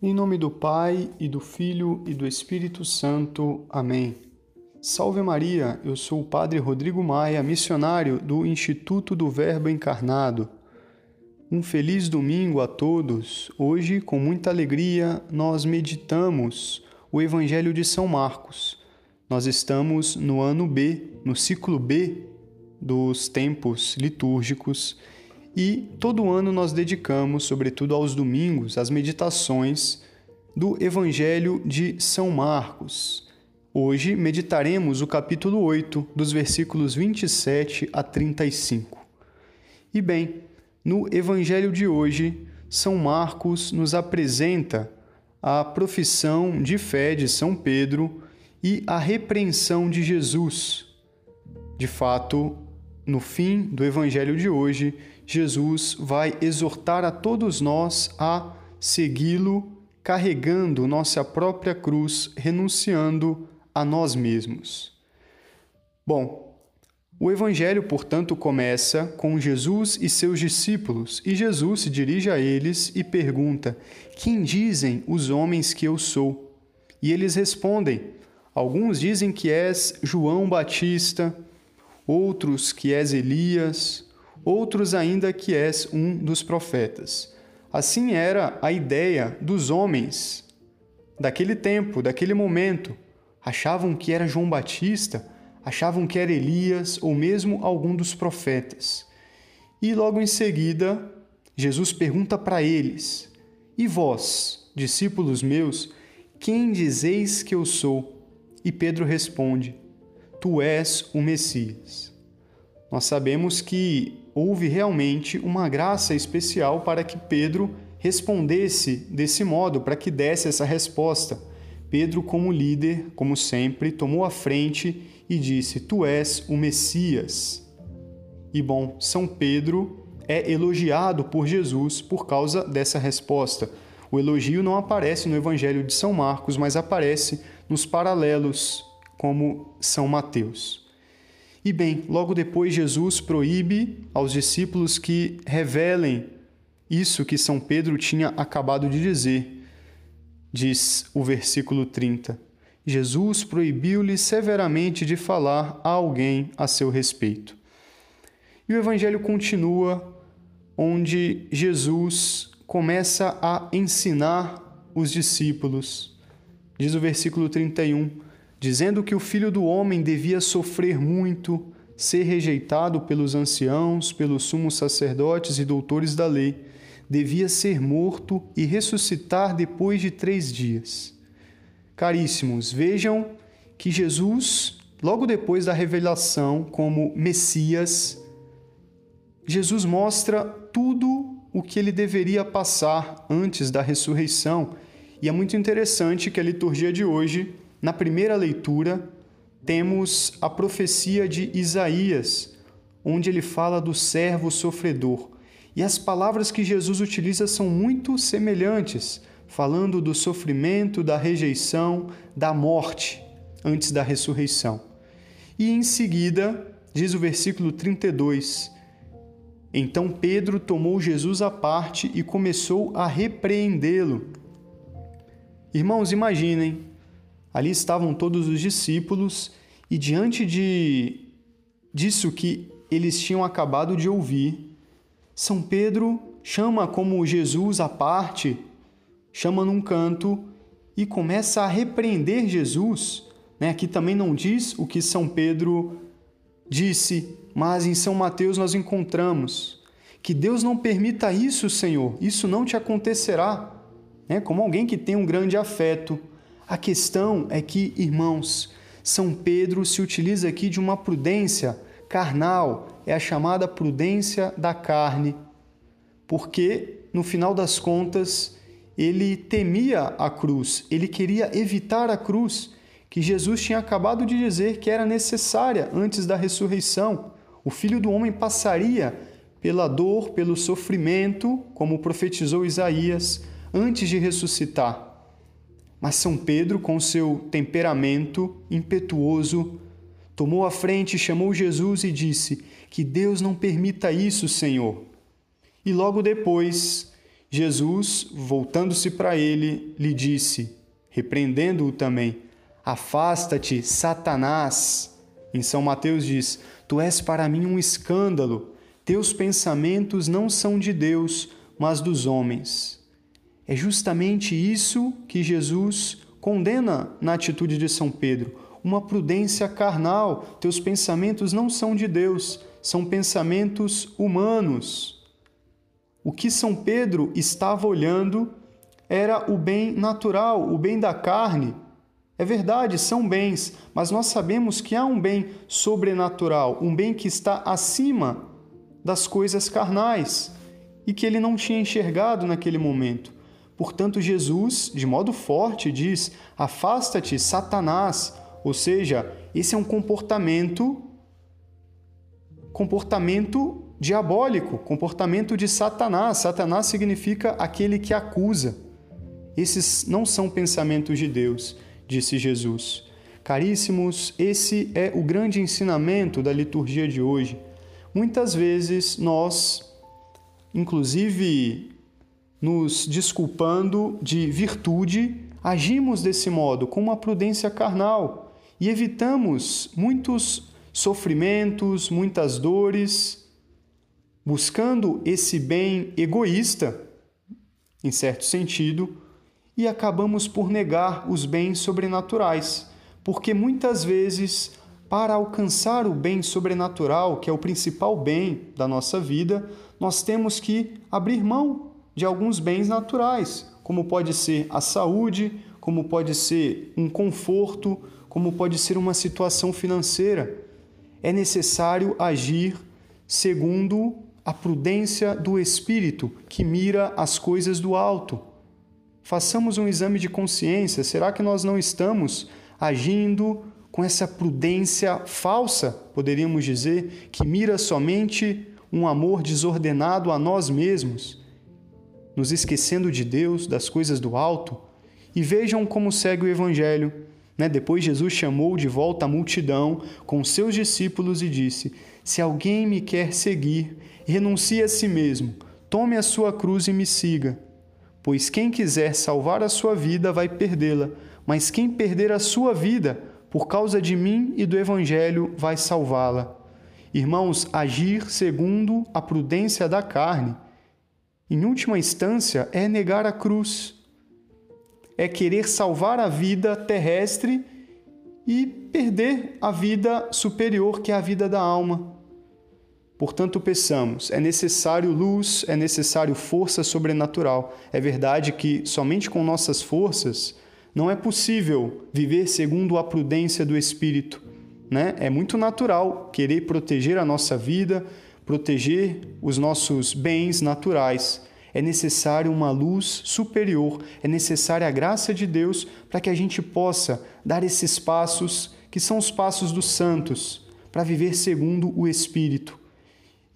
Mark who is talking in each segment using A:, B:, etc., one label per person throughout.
A: Em nome do Pai e do Filho e do Espírito Santo. Amém. Salve Maria, eu sou o Padre Rodrigo Maia, missionário do Instituto do Verbo Encarnado. Um feliz domingo a todos. Hoje, com muita alegria, nós meditamos o Evangelho de São Marcos. Nós estamos no ano B, no ciclo B dos tempos litúrgicos e todo ano nós dedicamos, sobretudo aos domingos, as meditações do Evangelho de São Marcos. Hoje meditaremos o capítulo 8, dos versículos 27 a 35. E bem, no Evangelho de hoje, São Marcos nos apresenta a profissão de fé de São Pedro e a repreensão de Jesus. De fato, no fim do Evangelho de hoje, Jesus vai exortar a todos nós a segui-lo carregando nossa própria cruz, renunciando a nós mesmos. Bom, o Evangelho, portanto, começa com Jesus e seus discípulos, e Jesus se dirige a eles e pergunta: Quem dizem os homens que eu sou? E eles respondem: Alguns dizem que és João Batista, outros que és Elias outros ainda que és um dos profetas. Assim era a ideia dos homens daquele tempo, daquele momento. Achavam que era João Batista, achavam que era Elias ou mesmo algum dos profetas. E logo em seguida, Jesus pergunta para eles: E vós, discípulos meus, quem dizeis que eu sou? E Pedro responde: Tu és o Messias. Nós sabemos que houve realmente uma graça especial para que Pedro respondesse desse modo, para que desse essa resposta. Pedro, como líder, como sempre, tomou a frente e disse: Tu és o Messias. E bom, São Pedro é elogiado por Jesus por causa dessa resposta. O elogio não aparece no Evangelho de São Marcos, mas aparece nos paralelos, como São Mateus. E bem, logo depois Jesus proíbe aos discípulos que revelem isso que São Pedro tinha acabado de dizer. Diz o versículo 30. Jesus proibiu-lhe severamente de falar a alguém a seu respeito. E o evangelho continua onde Jesus começa a ensinar os discípulos. Diz o versículo 31: dizendo que o filho do homem devia sofrer muito, ser rejeitado pelos anciãos, pelos sumos sacerdotes e doutores da lei, devia ser morto e ressuscitar depois de três dias. Caríssimos, vejam que Jesus, logo depois da revelação como Messias, Jesus mostra tudo o que ele deveria passar antes da ressurreição. E é muito interessante que a liturgia de hoje na primeira leitura, temos a profecia de Isaías, onde ele fala do servo sofredor. E as palavras que Jesus utiliza são muito semelhantes, falando do sofrimento, da rejeição, da morte antes da ressurreição. E em seguida, diz o versículo 32, então Pedro tomou Jesus à parte e começou a repreendê-lo. Irmãos, imaginem Ali estavam todos os discípulos e diante de disso que eles tinham acabado de ouvir, São Pedro chama como Jesus à parte, chama num canto e começa a repreender Jesus. Né? Aqui também não diz o que São Pedro disse, mas em São Mateus nós encontramos que Deus não permita isso, Senhor, isso não te acontecerá. Né? Como alguém que tem um grande afeto a questão é que, irmãos, São Pedro se utiliza aqui de uma prudência carnal, é a chamada prudência da carne, porque, no final das contas, ele temia a cruz, ele queria evitar a cruz, que Jesus tinha acabado de dizer que era necessária antes da ressurreição. O filho do homem passaria pela dor, pelo sofrimento, como profetizou Isaías, antes de ressuscitar. Mas São Pedro, com seu temperamento impetuoso, tomou a frente, chamou Jesus e disse: Que Deus não permita isso, Senhor. E logo depois, Jesus, voltando-se para ele, lhe disse, repreendendo-o também: Afasta-te, Satanás. Em São Mateus diz: Tu és para mim um escândalo. Teus pensamentos não são de Deus, mas dos homens. É justamente isso que Jesus condena na atitude de São Pedro, uma prudência carnal. Teus pensamentos não são de Deus, são pensamentos humanos. O que São Pedro estava olhando era o bem natural, o bem da carne. É verdade, são bens, mas nós sabemos que há um bem sobrenatural, um bem que está acima das coisas carnais e que ele não tinha enxergado naquele momento. Portanto, Jesus, de modo forte, diz: Afasta-te, Satanás. Ou seja, esse é um comportamento comportamento diabólico, comportamento de Satanás. Satanás significa aquele que acusa. Esses não são pensamentos de Deus, disse Jesus. Caríssimos, esse é o grande ensinamento da liturgia de hoje. Muitas vezes nós, inclusive nos desculpando de virtude, agimos desse modo, com uma prudência carnal, e evitamos muitos sofrimentos, muitas dores, buscando esse bem egoísta, em certo sentido, e acabamos por negar os bens sobrenaturais, porque muitas vezes, para alcançar o bem sobrenatural, que é o principal bem da nossa vida, nós temos que abrir mão de alguns bens naturais, como pode ser a saúde, como pode ser um conforto, como pode ser uma situação financeira. É necessário agir segundo a prudência do espírito que mira as coisas do alto. Façamos um exame de consciência. Será que nós não estamos agindo com essa prudência falsa, poderíamos dizer, que mira somente um amor desordenado a nós mesmos, nos esquecendo de Deus, das coisas do alto? E vejam como segue o Evangelho. Né? Depois Jesus chamou de volta a multidão com seus discípulos e disse: Se alguém me quer seguir, renuncie a si mesmo, tome a sua cruz e me siga. Pois quem quiser salvar a sua vida vai perdê-la, mas quem perder a sua vida por causa de mim e do Evangelho vai salvá-la. Irmãos, agir segundo a prudência da carne, em última instância, é negar a cruz, é querer salvar a vida terrestre e perder a vida superior, que é a vida da alma. Portanto, peçamos, é necessário luz, é necessário força sobrenatural. É verdade que somente com nossas forças não é possível viver segundo a prudência do Espírito. Né? É muito natural querer proteger a nossa vida, proteger os nossos bens naturais. É necessário uma luz superior, é necessária a graça de Deus para que a gente possa dar esses passos que são os passos dos santos, para viver segundo o Espírito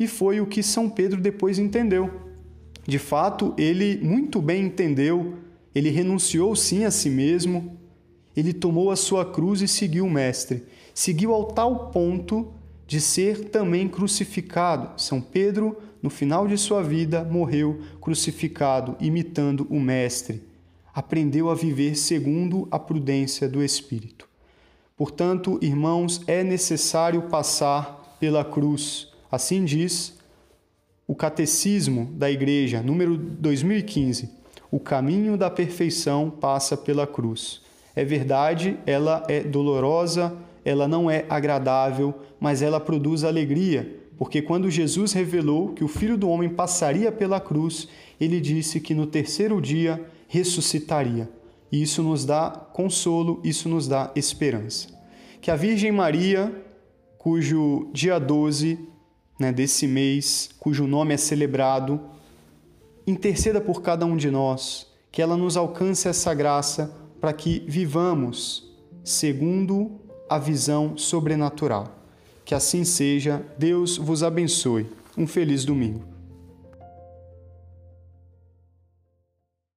A: e foi o que São Pedro depois entendeu. De fato, ele muito bem entendeu, ele renunciou sim a si mesmo, ele tomou a sua cruz e seguiu o Mestre. Seguiu ao tal ponto de ser também crucificado. São Pedro, no final de sua vida, morreu crucificado, imitando o Mestre. Aprendeu a viver segundo a prudência do Espírito. Portanto, irmãos, é necessário passar pela cruz Assim diz o Catecismo da Igreja, número 2015. O caminho da perfeição passa pela cruz. É verdade, ela é dolorosa, ela não é agradável, mas ela produz alegria, porque quando Jesus revelou que o Filho do Homem passaria pela cruz, ele disse que no terceiro dia ressuscitaria. E isso nos dá consolo, isso nos dá esperança. Que a Virgem Maria, cujo dia 12 né, desse mês, cujo nome é celebrado, interceda por cada um de nós, que ela nos alcance essa graça para que vivamos segundo a visão sobrenatural. Que assim seja, Deus vos abençoe. Um feliz domingo.